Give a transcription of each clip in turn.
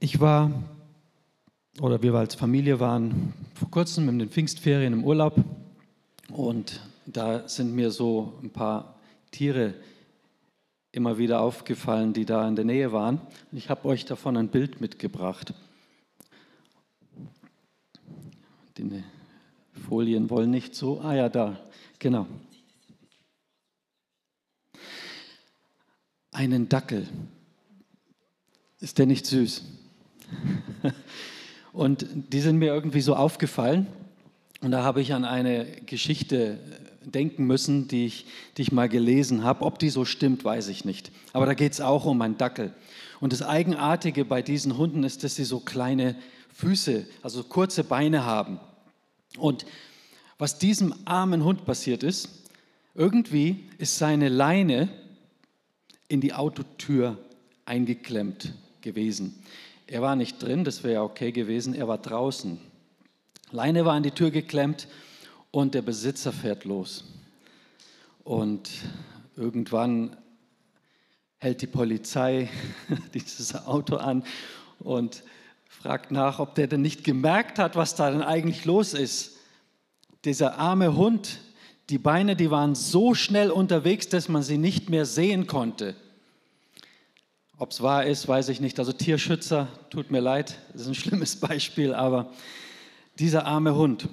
Ich war, oder wir als Familie waren vor kurzem in den Pfingstferien im Urlaub und da sind mir so ein paar Tiere immer wieder aufgefallen, die da in der Nähe waren. Ich habe euch davon ein Bild mitgebracht. Die Folien wollen nicht so. Ah ja, da, genau. Einen Dackel. Ist der nicht süß? Und die sind mir irgendwie so aufgefallen. Und da habe ich an eine Geschichte denken müssen, die ich, die ich mal gelesen habe. Ob die so stimmt, weiß ich nicht. Aber da geht es auch um einen Dackel. Und das Eigenartige bei diesen Hunden ist, dass sie so kleine Füße, also kurze Beine haben. Und was diesem armen Hund passiert ist, irgendwie ist seine Leine in die Autotür eingeklemmt gewesen. Er war nicht drin, das wäre ja okay gewesen, er war draußen. Leine war an die Tür geklemmt und der Besitzer fährt los. Und irgendwann hält die Polizei dieses Auto an und fragt nach, ob der denn nicht gemerkt hat, was da denn eigentlich los ist. Dieser arme Hund, die Beine, die waren so schnell unterwegs, dass man sie nicht mehr sehen konnte. Ob es wahr ist, weiß ich nicht. Also Tierschützer, tut mir leid, das ist ein schlimmes Beispiel, aber dieser arme Hund,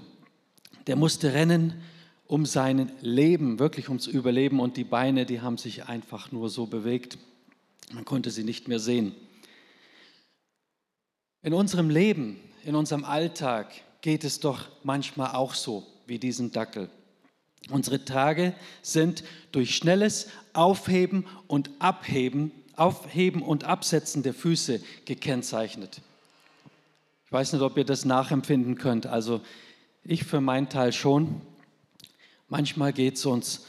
der musste rennen um sein Leben, wirklich ums Überleben und die Beine, die haben sich einfach nur so bewegt. Man konnte sie nicht mehr sehen. In unserem Leben, in unserem Alltag geht es doch manchmal auch so wie diesen Dackel. Unsere Tage sind durch schnelles Aufheben und Abheben Aufheben und Absetzen der Füße gekennzeichnet. Ich weiß nicht, ob ihr das nachempfinden könnt. Also ich für meinen Teil schon. Manchmal geht es uns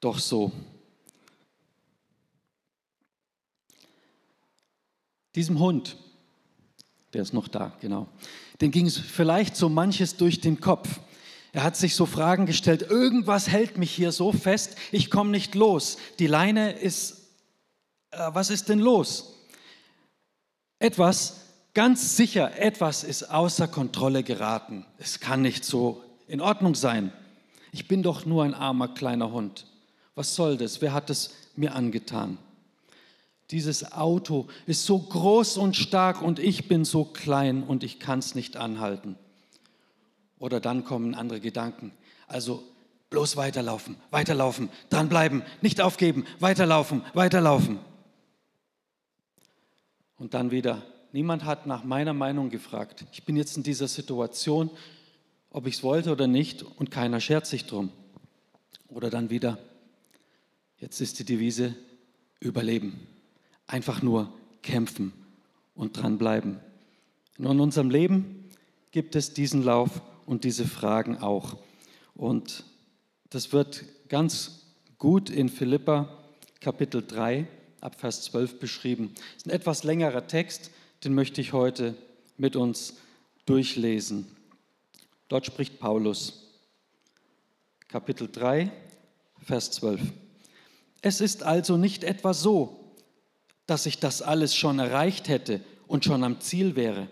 doch so. Diesem Hund, der ist noch da, genau, den ging es vielleicht so manches durch den Kopf. Er hat sich so Fragen gestellt, irgendwas hält mich hier so fest, ich komme nicht los. Die Leine ist was ist denn los? Etwas, ganz sicher, etwas ist außer Kontrolle geraten. Es kann nicht so in Ordnung sein. Ich bin doch nur ein armer kleiner Hund. Was soll das? Wer hat es mir angetan? Dieses Auto ist so groß und stark und ich bin so klein und ich kann es nicht anhalten. Oder dann kommen andere Gedanken. Also bloß weiterlaufen, weiterlaufen, dranbleiben, nicht aufgeben, weiterlaufen, weiterlaufen. Und dann wieder, niemand hat nach meiner Meinung gefragt. Ich bin jetzt in dieser Situation, ob ich es wollte oder nicht, und keiner schert sich drum. Oder dann wieder, jetzt ist die Devise Überleben. Einfach nur kämpfen und dranbleiben. Und in unserem Leben gibt es diesen Lauf und diese Fragen auch. Und das wird ganz gut in Philippa Kapitel 3 ab Vers 12 beschrieben. Das ist ein etwas längerer Text, den möchte ich heute mit uns durchlesen. Dort spricht Paulus, Kapitel 3, Vers 12. Es ist also nicht etwa so, dass ich das alles schon erreicht hätte und schon am Ziel wäre.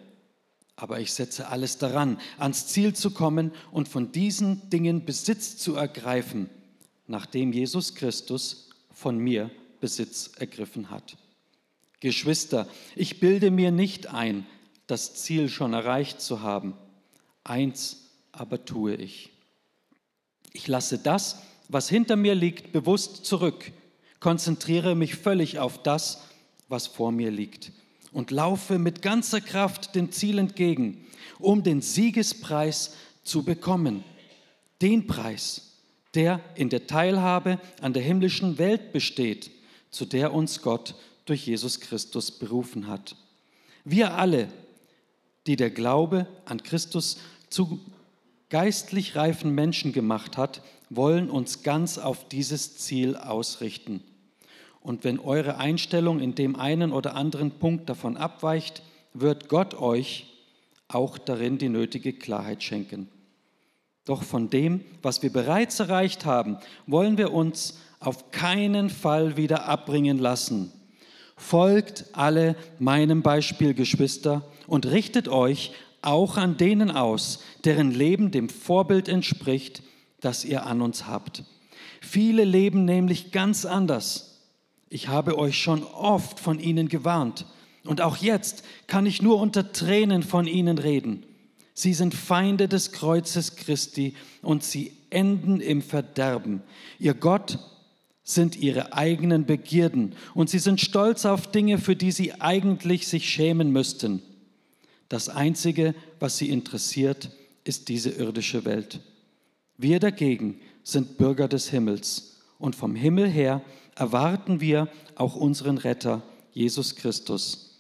Aber ich setze alles daran, ans Ziel zu kommen und von diesen Dingen Besitz zu ergreifen, nachdem Jesus Christus von mir Besitz ergriffen hat. Geschwister, ich bilde mir nicht ein, das Ziel schon erreicht zu haben. Eins aber tue ich. Ich lasse das, was hinter mir liegt, bewusst zurück, konzentriere mich völlig auf das, was vor mir liegt und laufe mit ganzer Kraft dem Ziel entgegen, um den Siegespreis zu bekommen. Den Preis, der in der Teilhabe an der himmlischen Welt besteht zu der uns Gott durch Jesus Christus berufen hat. Wir alle, die der Glaube an Christus zu geistlich reifen Menschen gemacht hat, wollen uns ganz auf dieses Ziel ausrichten. Und wenn eure Einstellung in dem einen oder anderen Punkt davon abweicht, wird Gott euch auch darin die nötige Klarheit schenken. Doch von dem, was wir bereits erreicht haben, wollen wir uns auf keinen Fall wieder abbringen lassen. Folgt alle meinem Beispiel, Geschwister, und richtet euch auch an denen aus, deren Leben dem Vorbild entspricht, das ihr an uns habt. Viele leben nämlich ganz anders. Ich habe euch schon oft von ihnen gewarnt. Und auch jetzt kann ich nur unter Tränen von ihnen reden. Sie sind Feinde des Kreuzes Christi und sie enden im Verderben. Ihr Gott sind ihre eigenen Begierden und sie sind stolz auf Dinge, für die sie eigentlich sich schämen müssten. Das Einzige, was sie interessiert, ist diese irdische Welt. Wir dagegen sind Bürger des Himmels und vom Himmel her erwarten wir auch unseren Retter, Jesus Christus,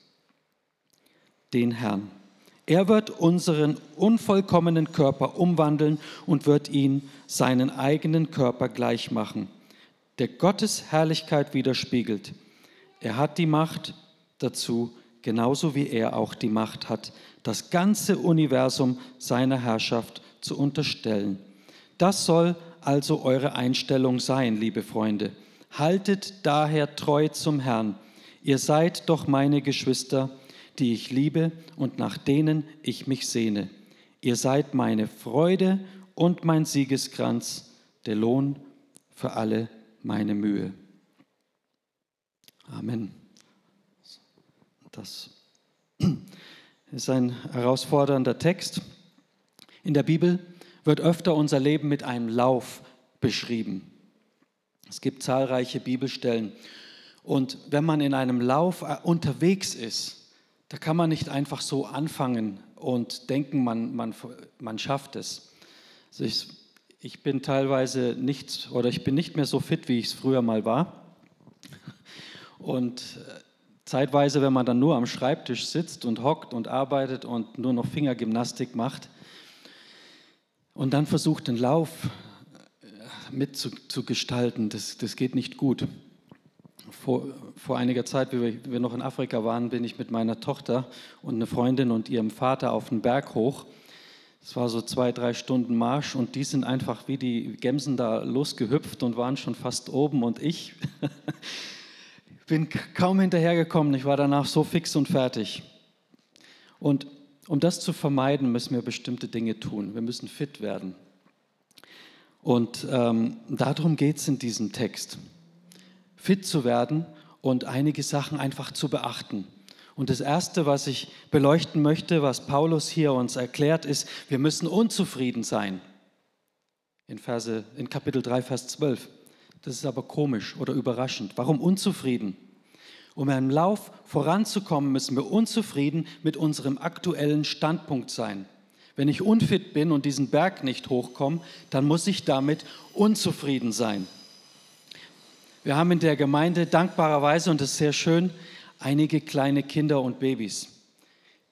den Herrn. Er wird unseren unvollkommenen Körper umwandeln und wird ihn seinen eigenen Körper gleich machen, der Gottes Herrlichkeit widerspiegelt. Er hat die Macht dazu, genauso wie er auch die Macht hat, das ganze Universum seiner Herrschaft zu unterstellen. Das soll also eure Einstellung sein, liebe Freunde. Haltet daher treu zum Herrn. Ihr seid doch meine Geschwister, die ich liebe und nach denen ich mich sehne. Ihr seid meine Freude und mein Siegeskranz, der Lohn für alle meine Mühe. Amen. Das ist ein herausfordernder Text. In der Bibel wird öfter unser Leben mit einem Lauf beschrieben. Es gibt zahlreiche Bibelstellen. Und wenn man in einem Lauf äh, unterwegs ist, da kann man nicht einfach so anfangen und denken, man, man, man schafft es. Also ich, ich bin teilweise nicht oder ich bin nicht mehr so fit, wie ich es früher mal war. Und äh, zeitweise, wenn man dann nur am Schreibtisch sitzt und hockt und arbeitet und nur noch Fingergymnastik und dann versucht, den Lauf äh, mitzugestalten, das, das geht nicht gut vor, vor einiger Zeit, wie wir, wir, noch in Afrika waren, bin ich mit meiner Tochter und einer Freundin und ihrem Vater auf den Berg hoch. Es war so zwei, drei Stunden Marsch und die sind einfach wie die Gemsen da losgehüpft und waren schon fast oben und ich bin kaum hinterhergekommen. Ich war danach so fix und fertig. Und um das zu vermeiden, müssen wir bestimmte Dinge tun. Wir müssen fit werden. Und ähm, darum geht es in diesem Text fit zu werden und einige Sachen einfach zu beachten. Und das Erste, was ich beleuchten möchte, was Paulus hier uns erklärt, ist, wir müssen unzufrieden sein. In, Verse, in Kapitel 3, Vers 12. Das ist aber komisch oder überraschend. Warum unzufrieden? Um im Lauf voranzukommen, müssen wir unzufrieden mit unserem aktuellen Standpunkt sein. Wenn ich unfit bin und diesen Berg nicht hochkomme, dann muss ich damit unzufrieden sein. Wir haben in der Gemeinde dankbarerweise, und das ist sehr schön, einige kleine Kinder und Babys.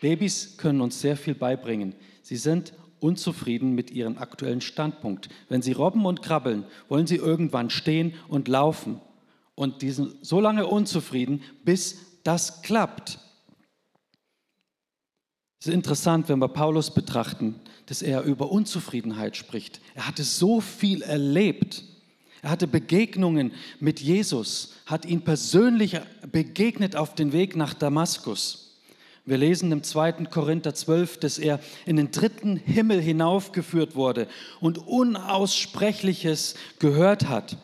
Babys können uns sehr viel beibringen. Sie sind unzufrieden mit ihrem aktuellen Standpunkt. Wenn sie robben und krabbeln, wollen sie irgendwann stehen und laufen. Und die sind so lange unzufrieden, bis das klappt. Es ist interessant, wenn wir Paulus betrachten, dass er über Unzufriedenheit spricht. Er hatte so viel erlebt er hatte Begegnungen mit Jesus, hat ihn persönlich begegnet auf dem Weg nach Damaskus. Wir lesen im 2. Korinther 12, dass er in den dritten Himmel hinaufgeführt wurde und Unaussprechliches gehört hat.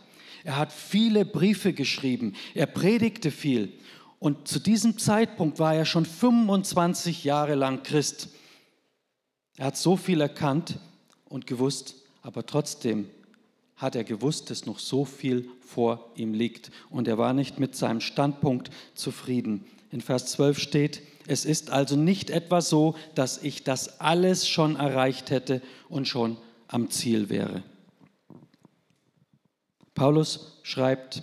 Er hat viele Briefe geschrieben, er predigte viel und zu diesem Zeitpunkt war er schon 25 Jahre lang Christ. Er hat so viel erkannt und gewusst, aber trotzdem hat er gewusst, dass noch so viel vor ihm liegt. Und er war nicht mit seinem Standpunkt zufrieden. In Vers 12 steht, es ist also nicht etwa so, dass ich das alles schon erreicht hätte und schon am Ziel wäre. Paulus schreibt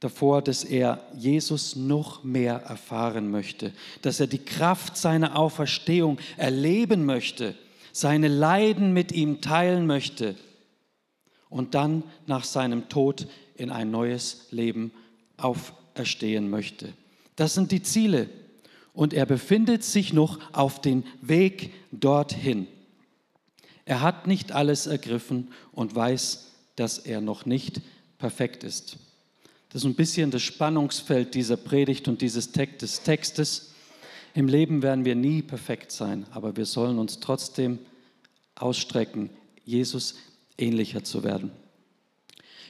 davor, dass er Jesus noch mehr erfahren möchte, dass er die Kraft seiner Auferstehung erleben möchte, seine Leiden mit ihm teilen möchte und dann nach seinem Tod in ein neues Leben auferstehen möchte. Das sind die Ziele. Und er befindet sich noch auf dem Weg dorthin. Er hat nicht alles ergriffen und weiß, dass er noch nicht perfekt ist. Das ist ein bisschen das Spannungsfeld dieser Predigt und dieses Textes. Im Leben werden wir nie perfekt sein, aber wir sollen uns trotzdem ausstrecken, Jesus ähnlicher zu werden.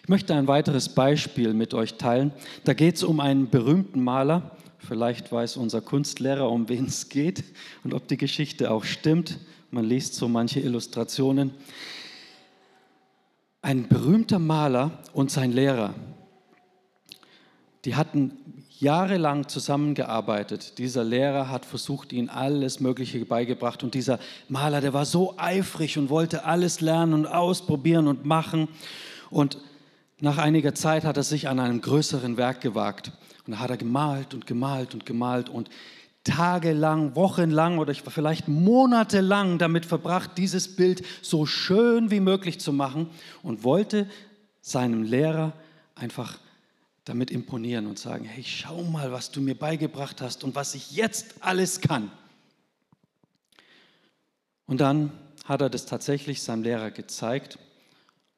Ich möchte ein weiteres Beispiel mit euch teilen. Da geht es um einen berühmten Maler. Vielleicht weiß unser Kunstlehrer, um wen es geht und ob die Geschichte auch stimmt. Man liest so manche Illustrationen. Ein berühmter Maler und sein Lehrer, die hatten jahrelang zusammengearbeitet. Dieser Lehrer hat versucht, ihnen alles Mögliche beigebracht. Und dieser Maler, der war so eifrig und wollte alles lernen und ausprobieren und machen. Und nach einiger Zeit hat er sich an einem größeren Werk gewagt. Und da hat er gemalt und gemalt und gemalt und tagelang, wochenlang oder vielleicht monatelang damit verbracht, dieses Bild so schön wie möglich zu machen und wollte seinem Lehrer einfach damit imponieren und sagen, hey, schau mal, was du mir beigebracht hast und was ich jetzt alles kann. Und dann hat er das tatsächlich seinem Lehrer gezeigt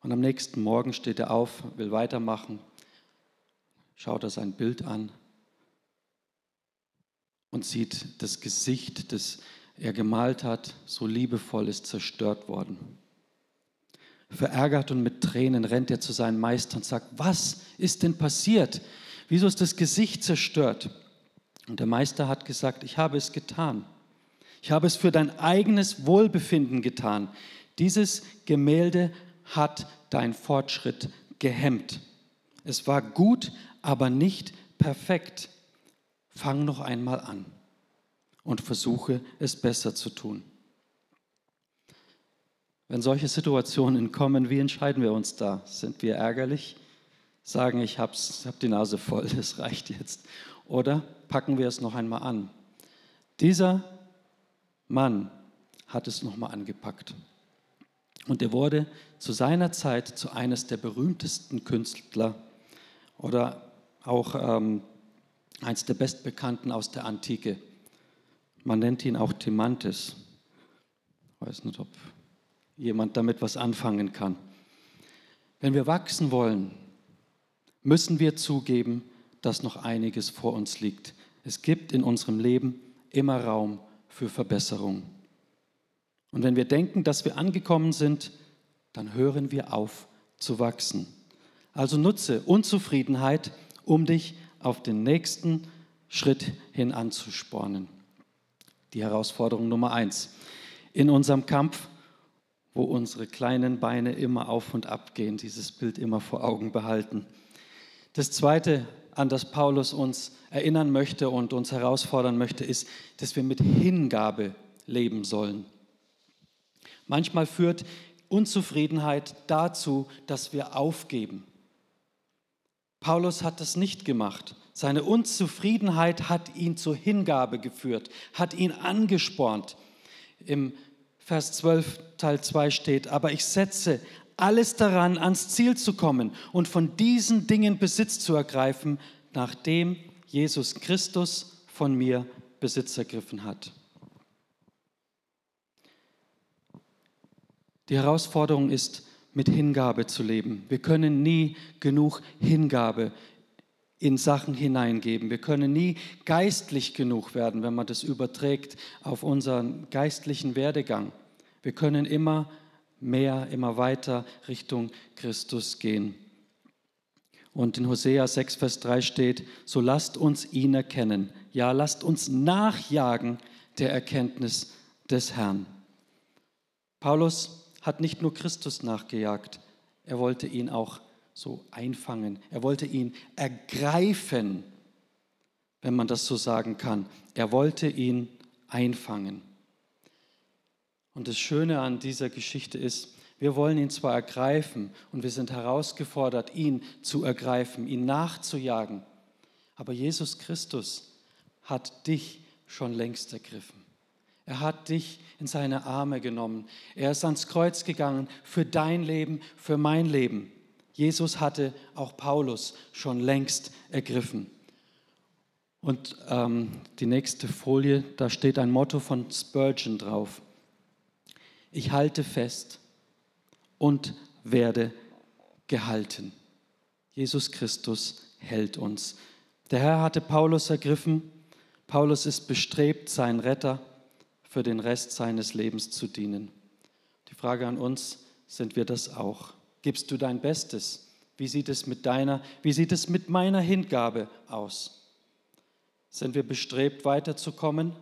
und am nächsten Morgen steht er auf, will weitermachen, schaut er sein Bild an und sieht das Gesicht, das er gemalt hat, so liebevoll ist zerstört worden. Verärgert und mit Tränen rennt er zu seinem Meister und sagt, was ist denn passiert? Wieso ist das Gesicht zerstört? Und der Meister hat gesagt, ich habe es getan. Ich habe es für dein eigenes Wohlbefinden getan. Dieses Gemälde hat dein Fortschritt gehemmt. Es war gut, aber nicht perfekt. Fang noch einmal an und versuche es besser zu tun. Wenn solche Situationen kommen, wie entscheiden wir uns da? Sind wir ärgerlich? Sagen, ich habe hab die Nase voll, es reicht jetzt. Oder packen wir es noch einmal an? Dieser Mann hat es nochmal angepackt. Und er wurde zu seiner Zeit zu eines der berühmtesten Künstler oder auch ähm, eins der bestbekannten aus der Antike. Man nennt ihn auch Timantes. Ich weiß nicht, ob jemand damit was anfangen kann. Wenn wir wachsen wollen, müssen wir zugeben, dass noch einiges vor uns liegt. Es gibt in unserem Leben immer Raum für Verbesserung. Und wenn wir denken, dass wir angekommen sind, dann hören wir auf zu wachsen. Also nutze Unzufriedenheit, um dich auf den nächsten Schritt hin anzuspornen. Die Herausforderung Nummer eins. In unserem Kampf wo unsere kleinen Beine immer auf und ab gehen, dieses Bild immer vor Augen behalten. Das Zweite, an das Paulus uns erinnern möchte und uns herausfordern möchte, ist, dass wir mit Hingabe leben sollen. Manchmal führt Unzufriedenheit dazu, dass wir aufgeben. Paulus hat das nicht gemacht. Seine Unzufriedenheit hat ihn zur Hingabe geführt, hat ihn angespornt. Im Vers 12 Teil 2 steht, aber ich setze alles daran, ans Ziel zu kommen und von diesen Dingen Besitz zu ergreifen, nachdem Jesus Christus von mir Besitz ergriffen hat. Die Herausforderung ist, mit Hingabe zu leben. Wir können nie genug Hingabe in Sachen hineingeben. Wir können nie geistlich genug werden, wenn man das überträgt auf unseren geistlichen Werdegang. Wir können immer mehr, immer weiter Richtung Christus gehen. Und in Hosea 6, Vers 3 steht, so lasst uns ihn erkennen. Ja, lasst uns nachjagen der Erkenntnis des Herrn. Paulus hat nicht nur Christus nachgejagt, er wollte ihn auch so einfangen. Er wollte ihn ergreifen, wenn man das so sagen kann. Er wollte ihn einfangen. Und das Schöne an dieser Geschichte ist, wir wollen ihn zwar ergreifen und wir sind herausgefordert, ihn zu ergreifen, ihn nachzujagen, aber Jesus Christus hat dich schon längst ergriffen. Er hat dich in seine Arme genommen. Er ist ans Kreuz gegangen für dein Leben, für mein Leben. Jesus hatte auch Paulus schon längst ergriffen. Und ähm, die nächste Folie, da steht ein Motto von Spurgeon drauf ich halte fest und werde gehalten. Jesus Christus hält uns. Der Herr hatte Paulus ergriffen. Paulus ist bestrebt, sein Retter für den Rest seines Lebens zu dienen. Die Frage an uns, sind wir das auch? Gibst du dein Bestes? Wie sieht es mit deiner, wie sieht es mit meiner Hingabe aus? Sind wir bestrebt, weiterzukommen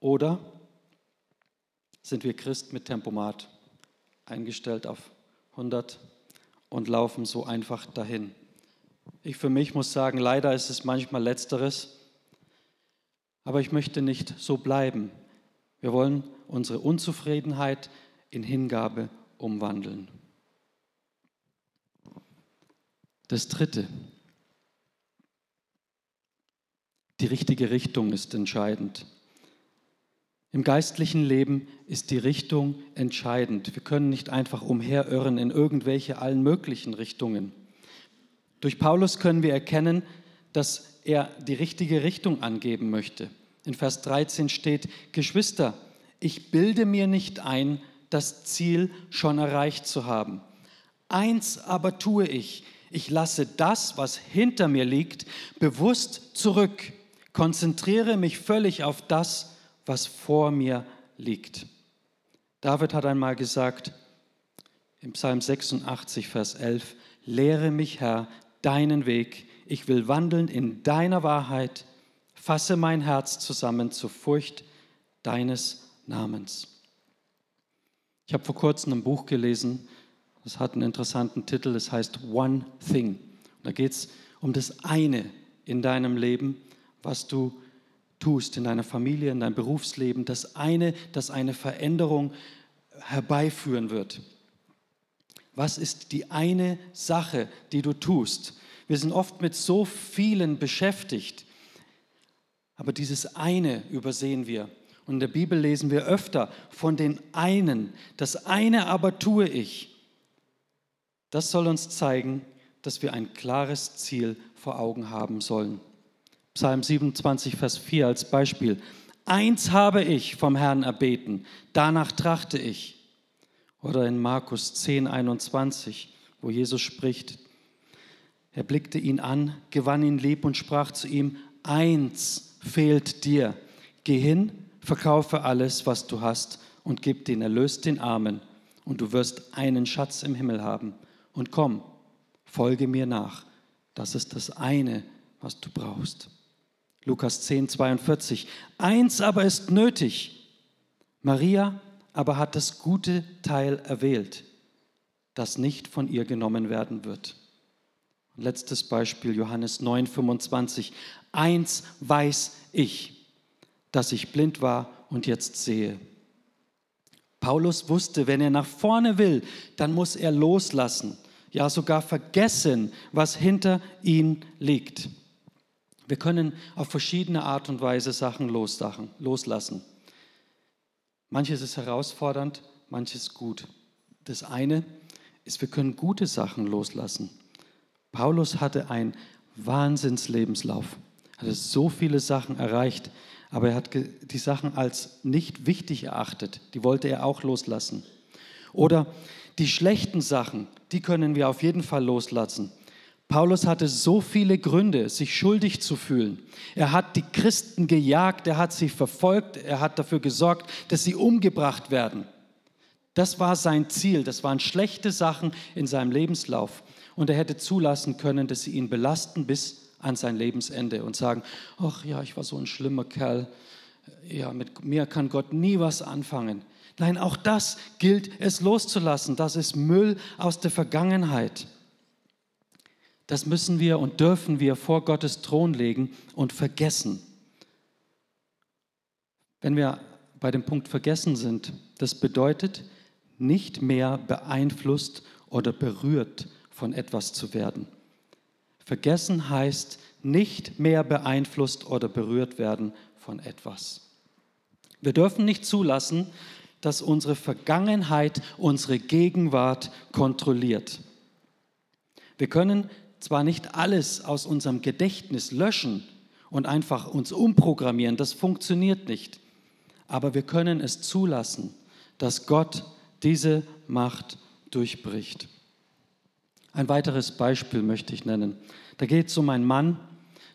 oder sind wir Christ mit Tempomat eingestellt auf 100 und laufen so einfach dahin? Ich für mich muss sagen, leider ist es manchmal letzteres, aber ich möchte nicht so bleiben. Wir wollen unsere Unzufriedenheit in Hingabe umwandeln. Das Dritte. Die richtige Richtung ist entscheidend. Im geistlichen Leben ist die Richtung entscheidend. Wir können nicht einfach umherirren in irgendwelche allen möglichen Richtungen. Durch Paulus können wir erkennen, dass er die richtige Richtung angeben möchte. In Vers 13 steht, Geschwister, ich bilde mir nicht ein, das Ziel schon erreicht zu haben. Eins aber tue ich, ich lasse das, was hinter mir liegt, bewusst zurück, konzentriere mich völlig auf das, was vor mir liegt. David hat einmal gesagt, im Psalm 86, Vers 11, Lehre mich, Herr, deinen Weg, ich will wandeln in deiner Wahrheit, fasse mein Herz zusammen zur Furcht deines Namens. Ich habe vor kurzem ein Buch gelesen, das hat einen interessanten Titel, es heißt One Thing. Da geht es um das eine in deinem Leben, was du tust, in deiner Familie, in deinem Berufsleben, das eine, das eine Veränderung herbeiführen wird. Was ist die eine Sache, die du tust? Wir sind oft mit so vielen beschäftigt, aber dieses eine übersehen wir. Und in der Bibel lesen wir öfter von den einen. Das eine aber tue ich. Das soll uns zeigen, dass wir ein klares Ziel vor Augen haben sollen. Psalm 27, Vers 4 als Beispiel. Eins habe ich vom Herrn erbeten, danach trachte ich. Oder in Markus 10, 21, wo Jesus spricht, er blickte ihn an, gewann ihn lieb und sprach zu ihm, eins fehlt dir. Geh hin, verkaufe alles, was du hast und gib den Erlös den Armen und du wirst einen Schatz im Himmel haben. Und komm, folge mir nach. Das ist das eine, was du brauchst. Lukas 10, 42. Eins aber ist nötig. Maria aber hat das gute Teil erwählt, das nicht von ihr genommen werden wird. Letztes Beispiel, Johannes 9, 25. Eins weiß ich, dass ich blind war und jetzt sehe. Paulus wusste, wenn er nach vorne will, dann muss er loslassen, ja sogar vergessen, was hinter ihm liegt. Wir können auf verschiedene Art und Weise Sachen loslassen. Manches ist herausfordernd, manches gut. Das eine ist, wir können gute Sachen loslassen. Paulus hatte einen Wahnsinnslebenslauf. Er hat so viele Sachen erreicht, aber er hat die Sachen als nicht wichtig erachtet. Die wollte er auch loslassen. Oder die schlechten Sachen, die können wir auf jeden Fall loslassen. Paulus hatte so viele Gründe, sich schuldig zu fühlen. Er hat die Christen gejagt, er hat sie verfolgt, er hat dafür gesorgt, dass sie umgebracht werden. Das war sein Ziel, das waren schlechte Sachen in seinem Lebenslauf und er hätte zulassen können, dass sie ihn belasten bis an sein Lebensende und sagen, ach ja, ich war so ein schlimmer Kerl, ja, mit mir kann Gott nie was anfangen. Nein, auch das gilt es loszulassen. Das ist Müll aus der Vergangenheit. Das müssen wir und dürfen wir vor Gottes Thron legen und vergessen. Wenn wir bei dem Punkt vergessen sind, das bedeutet, nicht mehr beeinflusst oder berührt von etwas zu werden. Vergessen heißt nicht mehr beeinflusst oder berührt werden von etwas. Wir dürfen nicht zulassen, dass unsere Vergangenheit unsere Gegenwart kontrolliert. Wir können zwar nicht alles aus unserem Gedächtnis löschen und einfach uns umprogrammieren, das funktioniert nicht, aber wir können es zulassen, dass Gott diese Macht durchbricht. Ein weiteres Beispiel möchte ich nennen. Da geht es um einen Mann,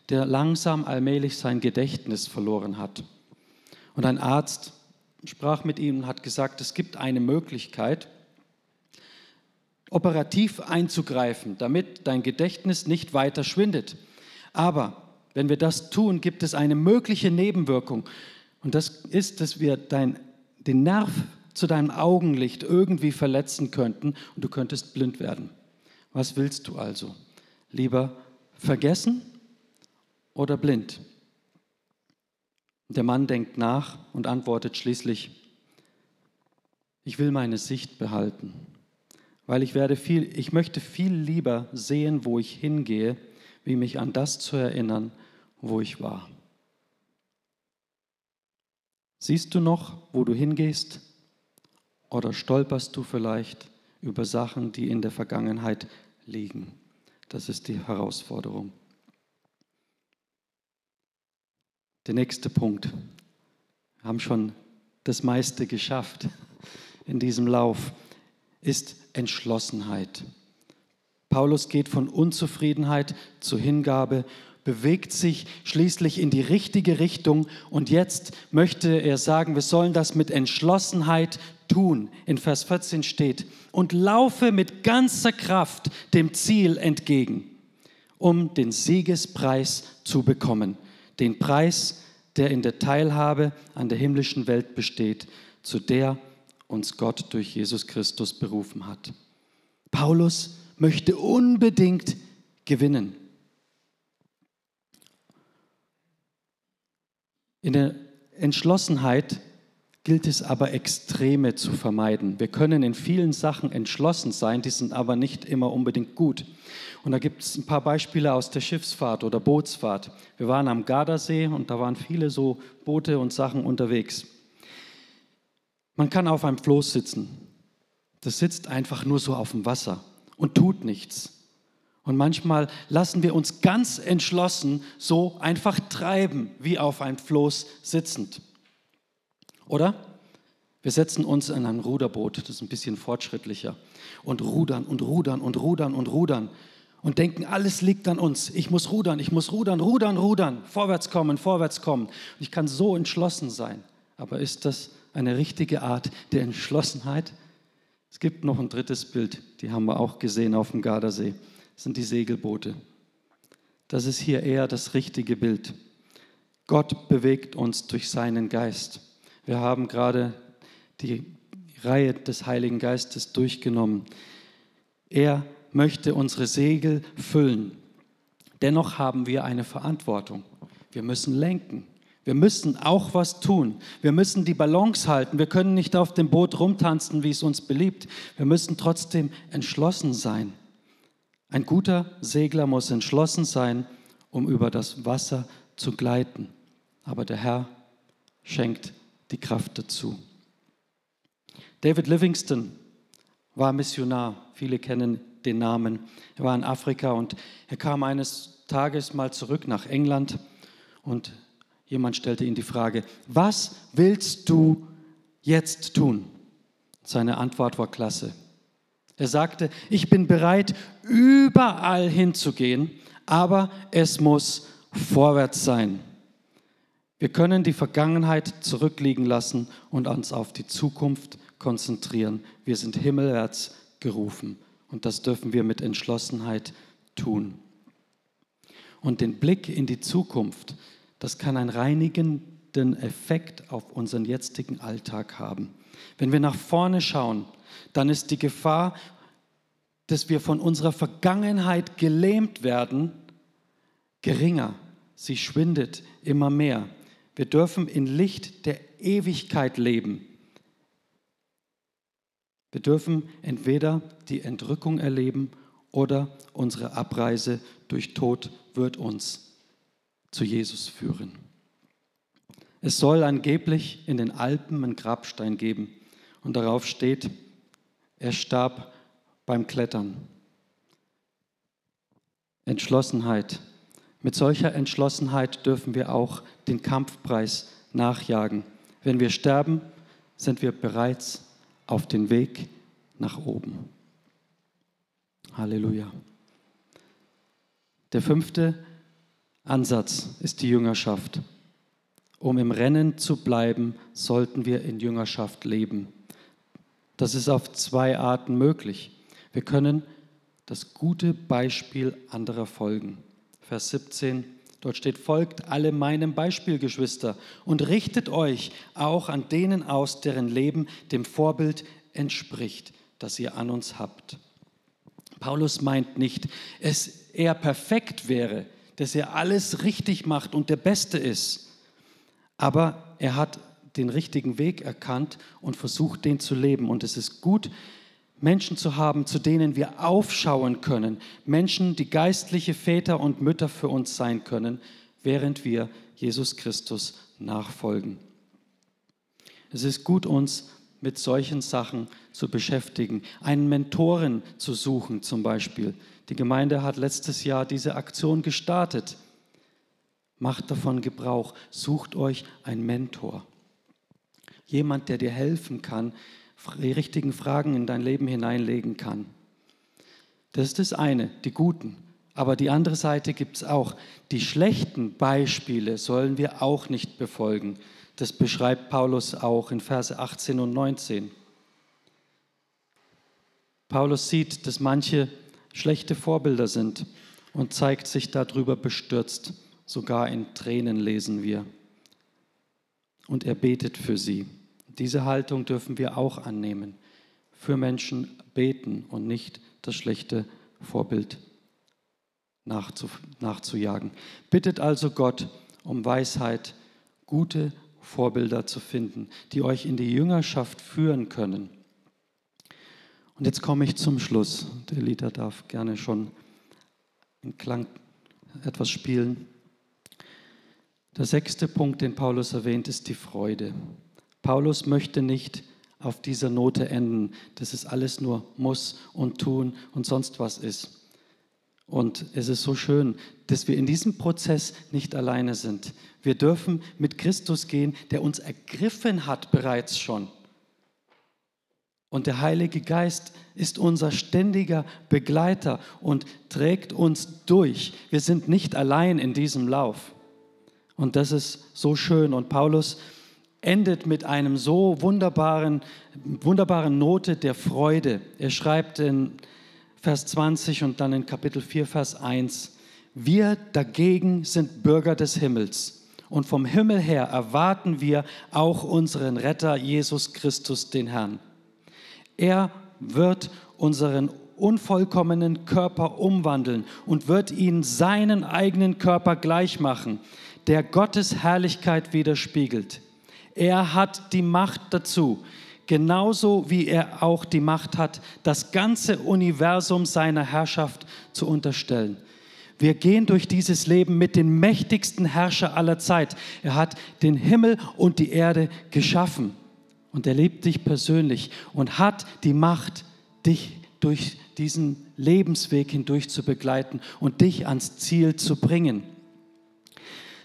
der langsam allmählich sein Gedächtnis verloren hat. Und ein Arzt sprach mit ihm und hat gesagt, es gibt eine Möglichkeit, operativ einzugreifen, damit dein Gedächtnis nicht weiter schwindet. Aber wenn wir das tun, gibt es eine mögliche Nebenwirkung. Und das ist, dass wir dein, den Nerv zu deinem Augenlicht irgendwie verletzen könnten und du könntest blind werden. Was willst du also? Lieber vergessen oder blind? Der Mann denkt nach und antwortet schließlich, ich will meine Sicht behalten, weil ich werde viel, ich möchte viel lieber sehen, wo ich hingehe, wie mich an das zu erinnern, wo ich war. Siehst du noch, wo du hingehst? Oder stolperst du vielleicht über Sachen, die in der Vergangenheit liegen? Das ist die Herausforderung. Der nächste Punkt. Wir haben schon das meiste geschafft in diesem Lauf, ist Entschlossenheit. Paulus geht von Unzufriedenheit zu Hingabe, bewegt sich schließlich in die richtige Richtung und jetzt möchte er sagen, wir sollen das mit Entschlossenheit tun. In Vers 14 steht, und laufe mit ganzer Kraft dem Ziel entgegen, um den Siegespreis zu bekommen den Preis, der in der Teilhabe an der himmlischen Welt besteht, zu der uns Gott durch Jesus Christus berufen hat. Paulus möchte unbedingt gewinnen. In der Entschlossenheit gilt es aber Extreme zu vermeiden. Wir können in vielen Sachen entschlossen sein, die sind aber nicht immer unbedingt gut. Und da gibt es ein paar Beispiele aus der Schiffsfahrt oder Bootsfahrt. Wir waren am Gardasee und da waren viele so Boote und Sachen unterwegs. Man kann auf einem Floß sitzen. Das sitzt einfach nur so auf dem Wasser und tut nichts. Und manchmal lassen wir uns ganz entschlossen so einfach treiben, wie auf einem Floß sitzend. Oder? Wir setzen uns in ein Ruderboot, das ist ein bisschen fortschrittlicher, und rudern und rudern und rudern und rudern und denken, alles liegt an uns. Ich muss rudern, ich muss rudern, rudern, rudern, vorwärts kommen, vorwärts kommen. Und ich kann so entschlossen sein. Aber ist das eine richtige Art der Entschlossenheit? Es gibt noch ein drittes Bild, die haben wir auch gesehen auf dem Gardasee. Das sind die Segelboote. Das ist hier eher das richtige Bild. Gott bewegt uns durch seinen Geist. Wir haben gerade die Reihe des Heiligen Geistes durchgenommen. Er möchte unsere Segel füllen. Dennoch haben wir eine Verantwortung. Wir müssen lenken. Wir müssen auch was tun. Wir müssen die Balance halten. Wir können nicht auf dem Boot rumtanzen, wie es uns beliebt. Wir müssen trotzdem entschlossen sein. Ein guter Segler muss entschlossen sein, um über das Wasser zu gleiten. Aber der Herr schenkt die Kraft dazu. David Livingston war Missionar. Viele kennen den Namen. Er war in Afrika und er kam eines Tages mal zurück nach England und jemand stellte ihm die Frage, was willst du jetzt tun? Seine Antwort war klasse. Er sagte, ich bin bereit, überall hinzugehen, aber es muss vorwärts sein. Wir können die Vergangenheit zurückliegen lassen und uns auf die Zukunft konzentrieren. Wir sind himmelwärts gerufen und das dürfen wir mit Entschlossenheit tun. Und den Blick in die Zukunft, das kann einen reinigenden Effekt auf unseren jetzigen Alltag haben. Wenn wir nach vorne schauen, dann ist die Gefahr, dass wir von unserer Vergangenheit gelähmt werden, geringer. Sie schwindet immer mehr. Wir dürfen in Licht der Ewigkeit leben. Wir dürfen entweder die Entrückung erleben oder unsere Abreise durch Tod wird uns zu Jesus führen. Es soll angeblich in den Alpen einen Grabstein geben und darauf steht, er starb beim Klettern. Entschlossenheit, mit solcher Entschlossenheit dürfen wir auch den Kampfpreis nachjagen. Wenn wir sterben, sind wir bereits auf den Weg nach oben. Halleluja. Der fünfte Ansatz ist die Jüngerschaft. Um im Rennen zu bleiben, sollten wir in Jüngerschaft leben. Das ist auf zwei Arten möglich. Wir können das gute Beispiel anderer folgen. Vers 17, dort steht, folgt alle meinem Beispiel, Geschwister, und richtet euch auch an denen aus, deren Leben dem Vorbild entspricht, das ihr an uns habt. Paulus meint nicht, es er perfekt wäre, dass er alles richtig macht und der Beste ist. Aber er hat den richtigen Weg erkannt und versucht, den zu leben. Und es ist gut, Menschen zu haben, zu denen wir aufschauen können. Menschen, die geistliche Väter und Mütter für uns sein können, während wir Jesus Christus nachfolgen. Es ist gut, uns mit solchen Sachen zu beschäftigen, einen Mentoren zu suchen zum Beispiel. Die Gemeinde hat letztes Jahr diese Aktion gestartet. Macht davon Gebrauch, sucht euch einen Mentor. Jemand, der dir helfen kann, die richtigen Fragen in dein Leben hineinlegen kann. Das ist das eine, die guten. Aber die andere Seite gibt es auch. Die schlechten Beispiele sollen wir auch nicht befolgen. Das beschreibt Paulus auch in Verse 18 und 19. Paulus sieht, dass manche schlechte Vorbilder sind und zeigt sich darüber bestürzt. Sogar in Tränen lesen wir. Und er betet für sie. Diese Haltung dürfen wir auch annehmen. Für Menschen beten und nicht das schlechte Vorbild nachzu, nachzujagen. Bittet also Gott um Weisheit, gute Vorbilder zu finden, die euch in die Jüngerschaft führen können. Und jetzt komme ich zum Schluss. Der Lieder darf gerne schon in Klang etwas spielen. Der sechste Punkt, den Paulus erwähnt, ist die Freude. Paulus möchte nicht auf dieser Note enden, dass es alles nur muss und tun und sonst was ist. Und es ist so schön, dass wir in diesem Prozess nicht alleine sind. Wir dürfen mit Christus gehen, der uns ergriffen hat bereits schon. Und der Heilige Geist ist unser ständiger Begleiter und trägt uns durch. Wir sind nicht allein in diesem Lauf. Und das ist so schön. Und Paulus endet mit einem so wunderbaren, wunderbaren Note der Freude. Er schreibt in Vers 20 und dann in Kapitel 4, Vers 1, wir dagegen sind Bürger des Himmels und vom Himmel her erwarten wir auch unseren Retter Jesus Christus, den Herrn. Er wird unseren unvollkommenen Körper umwandeln und wird ihn seinen eigenen Körper gleich machen, der Gottes Herrlichkeit widerspiegelt. Er hat die Macht dazu, genauso wie er auch die Macht hat, das ganze Universum seiner Herrschaft zu unterstellen. Wir gehen durch dieses Leben mit dem mächtigsten Herrscher aller Zeit. Er hat den Himmel und die Erde geschaffen und er liebt dich persönlich und hat die Macht, dich durch diesen Lebensweg hindurch zu begleiten und dich ans Ziel zu bringen.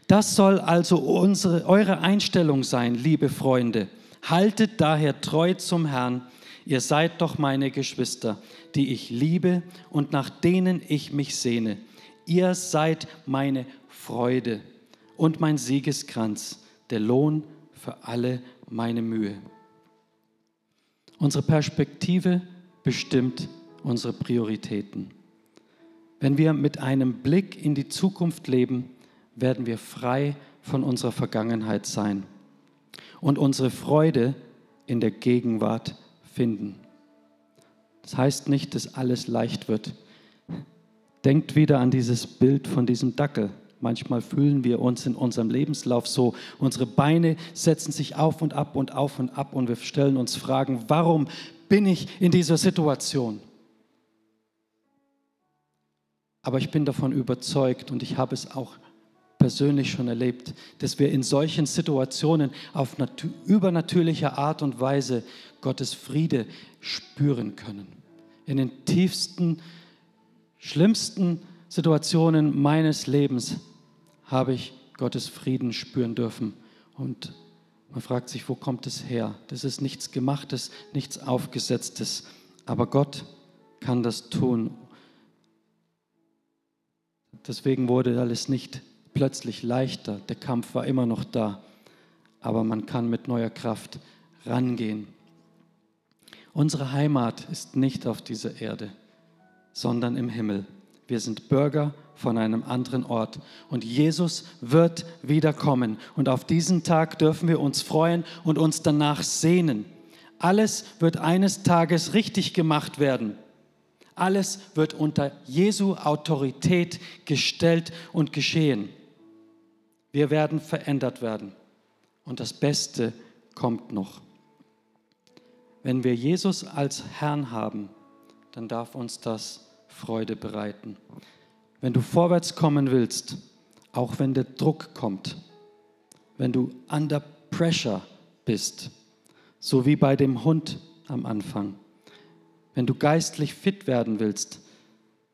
Das soll also unsere, eure Einstellung sein, liebe Freunde. Haltet daher treu zum Herrn. Ihr seid doch meine Geschwister, die ich liebe und nach denen ich mich sehne. Ihr seid meine Freude und mein Siegeskranz, der Lohn für alle meine Mühe. Unsere Perspektive bestimmt unsere Prioritäten. Wenn wir mit einem Blick in die Zukunft leben, werden wir frei von unserer Vergangenheit sein und unsere Freude in der Gegenwart finden. Das heißt nicht, dass alles leicht wird. Denkt wieder an dieses Bild von diesem Dackel. Manchmal fühlen wir uns in unserem Lebenslauf so. Unsere Beine setzen sich auf und ab und auf und ab und wir stellen uns Fragen, warum bin ich in dieser Situation? Aber ich bin davon überzeugt und ich habe es auch persönlich schon erlebt, dass wir in solchen Situationen auf übernatürliche Art und Weise Gottes Friede spüren können. In den tiefsten, schlimmsten Situationen meines Lebens habe ich Gottes Frieden spüren dürfen. Und man fragt sich, wo kommt es her? Das ist nichts Gemachtes, nichts Aufgesetztes. Aber Gott kann das tun deswegen wurde alles nicht plötzlich leichter. Der Kampf war immer noch da, aber man kann mit neuer Kraft rangehen. Unsere Heimat ist nicht auf dieser Erde, sondern im Himmel. Wir sind Bürger von einem anderen Ort. Und Jesus wird wiederkommen. Und auf diesen Tag dürfen wir uns freuen und uns danach sehnen. Alles wird eines Tages richtig gemacht werden. Alles wird unter Jesu Autorität gestellt und geschehen. Wir werden verändert werden. Und das Beste kommt noch. Wenn wir Jesus als Herrn haben, dann darf uns das Freude bereiten. Wenn du vorwärts kommen willst, auch wenn der Druck kommt, wenn du under pressure bist, so wie bei dem Hund am Anfang, wenn du geistlich fit werden willst,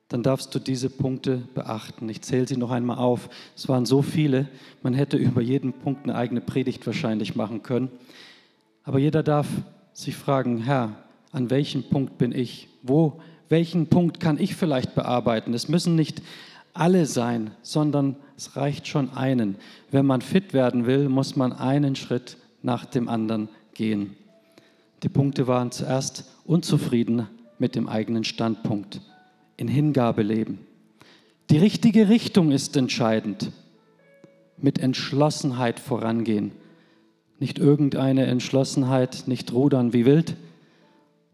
dann darfst du diese Punkte beachten. Ich zähle sie noch einmal auf. Es waren so viele, man hätte über jeden Punkt eine eigene Predigt wahrscheinlich machen können. Aber jeder darf sich fragen, Herr, an welchem Punkt bin ich? Wo, welchen Punkt kann ich vielleicht bearbeiten? Es müssen nicht alle sein, sondern es reicht schon einen. Wenn man fit werden will, muss man einen Schritt nach dem anderen gehen. Die Punkte waren zuerst unzufrieden mit dem eigenen Standpunkt in Hingabe leben. Die richtige Richtung ist entscheidend. Mit Entschlossenheit vorangehen. Nicht irgendeine Entschlossenheit, nicht rudern wie wild,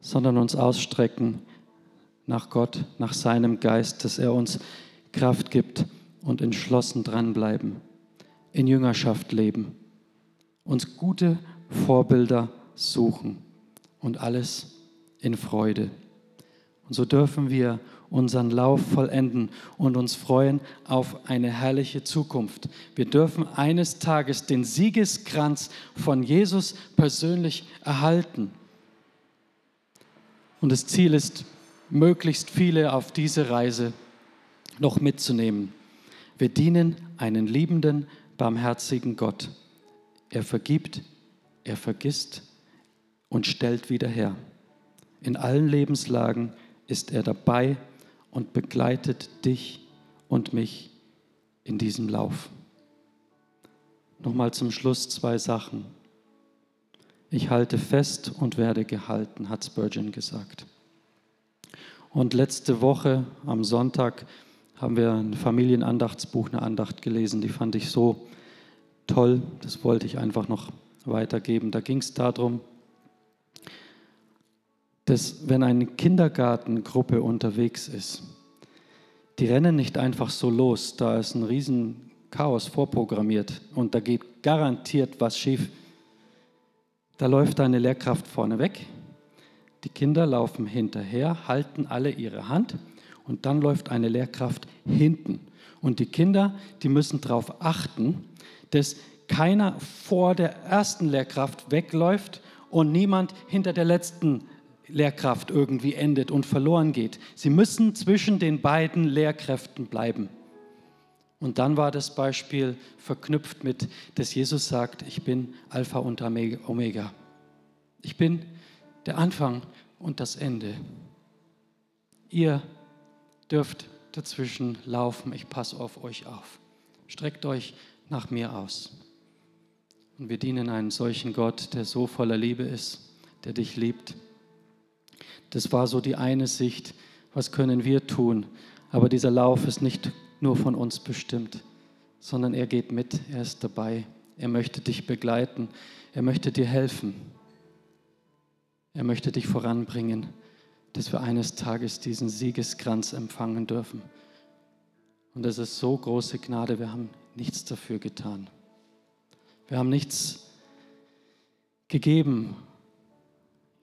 sondern uns ausstrecken nach Gott, nach seinem Geist, dass er uns Kraft gibt und entschlossen dranbleiben, in Jüngerschaft leben, uns gute Vorbilder suchen und alles in Freude. Und so dürfen wir unseren Lauf vollenden und uns freuen auf eine herrliche Zukunft. Wir dürfen eines Tages den Siegeskranz von Jesus persönlich erhalten. Und das Ziel ist, möglichst viele auf diese Reise noch mitzunehmen. Wir dienen einen liebenden, barmherzigen Gott. Er vergibt, er vergisst und stellt wieder her. In allen Lebenslagen ist er dabei und begleitet dich und mich in diesem Lauf. Nochmal zum Schluss zwei Sachen. Ich halte fest und werde gehalten, hat Spurgeon gesagt. Und letzte Woche am Sonntag haben wir ein Familienandachtsbuch, eine Andacht gelesen, die fand ich so toll, das wollte ich einfach noch weitergeben. Da ging es darum, dass wenn eine Kindergartengruppe unterwegs ist, die rennen nicht einfach so los, da ist ein riesen Chaos vorprogrammiert und da geht garantiert was schief. Da läuft eine Lehrkraft vorne weg, die Kinder laufen hinterher, halten alle ihre Hand und dann läuft eine Lehrkraft hinten. Und die Kinder, die müssen darauf achten, dass keiner vor der ersten Lehrkraft wegläuft und niemand hinter der letzten Lehrkraft irgendwie endet und verloren geht. Sie müssen zwischen den beiden Lehrkräften bleiben. Und dann war das Beispiel verknüpft mit, dass Jesus sagt, ich bin Alpha und Omega. Ich bin der Anfang und das Ende. Ihr dürft dazwischen laufen, ich passe auf euch auf. Streckt euch nach mir aus. Und wir dienen einen solchen Gott, der so voller Liebe ist, der dich liebt das war so die eine Sicht, was können wir tun. Aber dieser Lauf ist nicht nur von uns bestimmt, sondern er geht mit, er ist dabei. Er möchte dich begleiten, er möchte dir helfen. Er möchte dich voranbringen, dass wir eines Tages diesen Siegeskranz empfangen dürfen. Und das ist so große Gnade, wir haben nichts dafür getan. Wir haben nichts gegeben,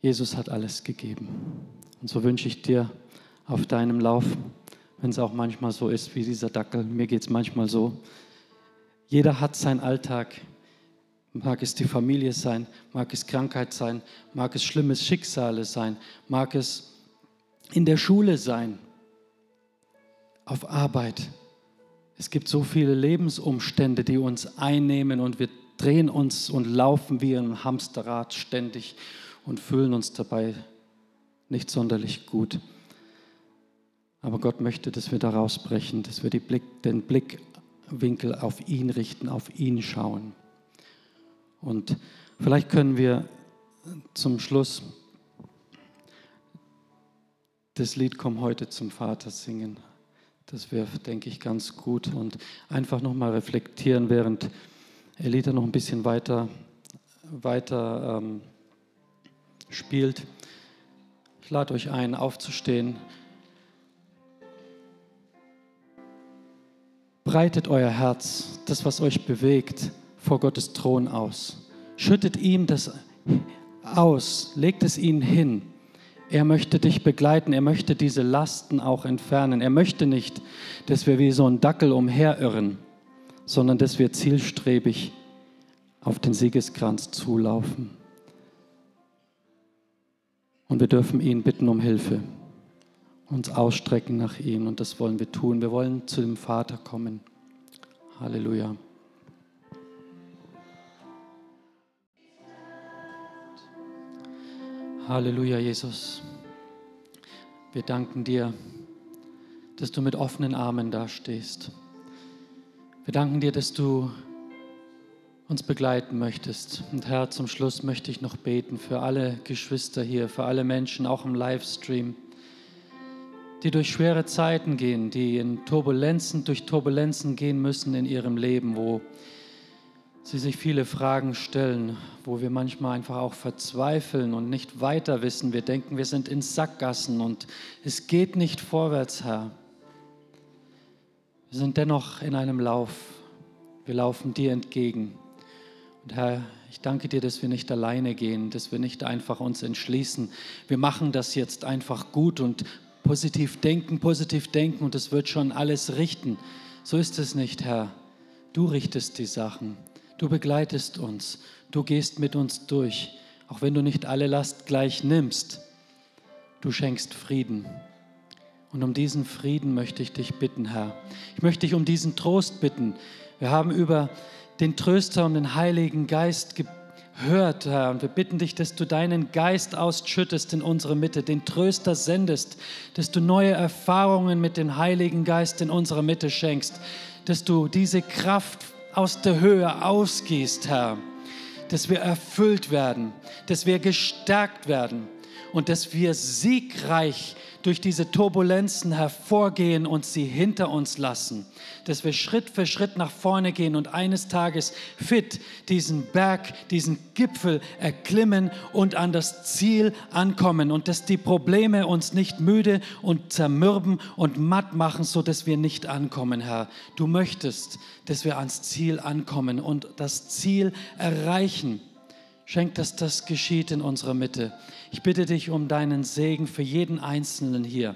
Jesus hat alles gegeben. Und so wünsche ich dir auf deinem Lauf, wenn es auch manchmal so ist wie dieser Dackel, mir geht es manchmal so, jeder hat seinen Alltag. Mag es die Familie sein, mag es Krankheit sein, mag es schlimmes Schicksale sein, mag es in der Schule sein, auf Arbeit. Es gibt so viele Lebensumstände, die uns einnehmen und wir drehen uns und laufen wie ein Hamsterrad ständig und fühlen uns dabei nicht sonderlich gut. Aber Gott möchte, dass wir da rausbrechen, dass wir Blick, den Blickwinkel auf ihn richten, auf ihn schauen. Und vielleicht können wir zum Schluss das Lied Komm heute zum Vater singen. Das wäre, denke ich, ganz gut. Und einfach nochmal reflektieren, während Elita noch ein bisschen weiter, weiter ähm, spielt. Ich lade euch ein, aufzustehen. Breitet euer Herz, das, was euch bewegt, vor Gottes Thron aus. Schüttet ihm das aus, legt es ihm hin. Er möchte dich begleiten, er möchte diese Lasten auch entfernen. Er möchte nicht, dass wir wie so ein Dackel umherirren, sondern dass wir zielstrebig auf den Siegeskranz zulaufen. Und wir dürfen ihn bitten um Hilfe, uns ausstrecken nach ihm und das wollen wir tun. Wir wollen zu dem Vater kommen. Halleluja. Halleluja, Jesus. Wir danken dir, dass du mit offenen Armen dastehst. Wir danken dir, dass du uns begleiten möchtest. Und Herr, zum Schluss möchte ich noch beten für alle Geschwister hier, für alle Menschen, auch im Livestream, die durch schwere Zeiten gehen, die in Turbulenzen, durch Turbulenzen gehen müssen in ihrem Leben, wo sie sich viele Fragen stellen, wo wir manchmal einfach auch verzweifeln und nicht weiter wissen. Wir denken, wir sind in Sackgassen und es geht nicht vorwärts, Herr. Wir sind dennoch in einem Lauf. Wir laufen dir entgegen. Und Herr, ich danke dir, dass wir nicht alleine gehen, dass wir nicht einfach uns entschließen. Wir machen das jetzt einfach gut und positiv denken, positiv denken und es wird schon alles richten. So ist es nicht, Herr. Du richtest die Sachen. Du begleitest uns. Du gehst mit uns durch. Auch wenn du nicht alle Last gleich nimmst. Du schenkst Frieden. Und um diesen Frieden möchte ich dich bitten, Herr. Ich möchte dich um diesen Trost bitten. Wir haben über den Tröster und den Heiligen Geist gehört, Herr. Und wir bitten dich, dass du deinen Geist ausschüttest in unsere Mitte, den Tröster sendest, dass du neue Erfahrungen mit dem Heiligen Geist in unserer Mitte schenkst, dass du diese Kraft aus der Höhe ausgießt, Herr, dass wir erfüllt werden, dass wir gestärkt werden und dass wir siegreich durch diese Turbulenzen hervorgehen und sie hinter uns lassen. Dass wir Schritt für Schritt nach vorne gehen und eines Tages fit diesen Berg, diesen Gipfel erklimmen und an das Ziel ankommen. Und dass die Probleme uns nicht müde und zermürben und matt machen, sodass wir nicht ankommen, Herr. Du möchtest, dass wir ans Ziel ankommen und das Ziel erreichen. Schenk, dass das geschieht in unserer Mitte. Ich bitte dich um deinen Segen für jeden Einzelnen hier.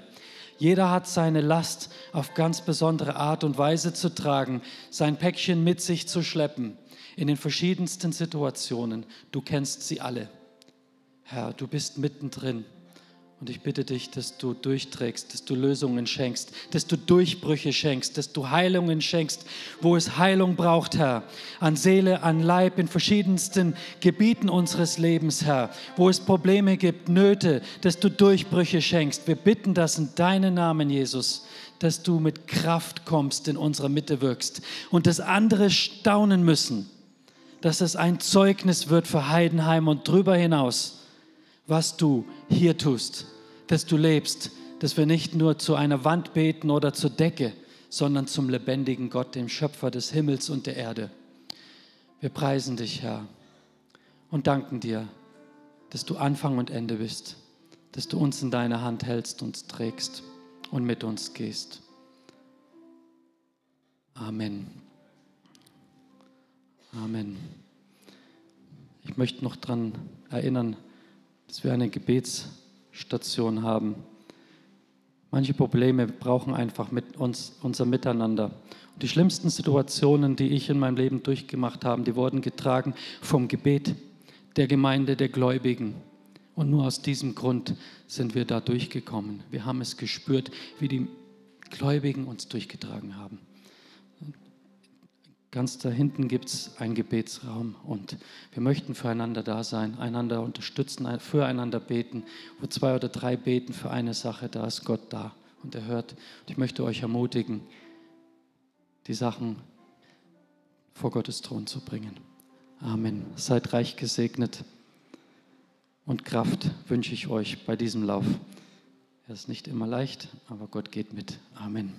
Jeder hat seine Last auf ganz besondere Art und Weise zu tragen, sein Päckchen mit sich zu schleppen, in den verschiedensten Situationen. Du kennst sie alle. Herr, du bist mittendrin. Und ich bitte dich, dass du durchträgst, dass du Lösungen schenkst, dass du Durchbrüche schenkst, dass du Heilungen schenkst, wo es Heilung braucht, Herr. An Seele, an Leib, in verschiedensten Gebieten unseres Lebens, Herr. Wo es Probleme gibt, Nöte, dass du Durchbrüche schenkst. Wir bitten das in deinen Namen, Jesus, dass du mit Kraft kommst, in unserer Mitte wirkst. Und dass andere staunen müssen, dass es ein Zeugnis wird für Heidenheim und darüber hinaus was du hier tust, dass du lebst, dass wir nicht nur zu einer Wand beten oder zur Decke, sondern zum lebendigen Gott, dem Schöpfer des Himmels und der Erde. Wir preisen dich, Herr, und danken dir, dass du Anfang und Ende bist, dass du uns in deine Hand hältst, uns trägst und mit uns gehst. Amen. Amen. Ich möchte noch daran erinnern, dass wir eine Gebetsstation haben. Manche Probleme brauchen einfach mit uns unser Miteinander. Und die schlimmsten Situationen, die ich in meinem Leben durchgemacht habe, die wurden getragen vom Gebet der Gemeinde der Gläubigen. Und nur aus diesem Grund sind wir da durchgekommen. Wir haben es gespürt, wie die Gläubigen uns durchgetragen haben. Ganz da hinten gibt es einen Gebetsraum und wir möchten füreinander da sein, einander unterstützen, füreinander beten. Wo zwei oder drei beten für eine Sache, da ist Gott da und er hört. Und ich möchte euch ermutigen, die Sachen vor Gottes Thron zu bringen. Amen. Seid reich gesegnet und Kraft wünsche ich euch bei diesem Lauf. Er ist nicht immer leicht, aber Gott geht mit. Amen.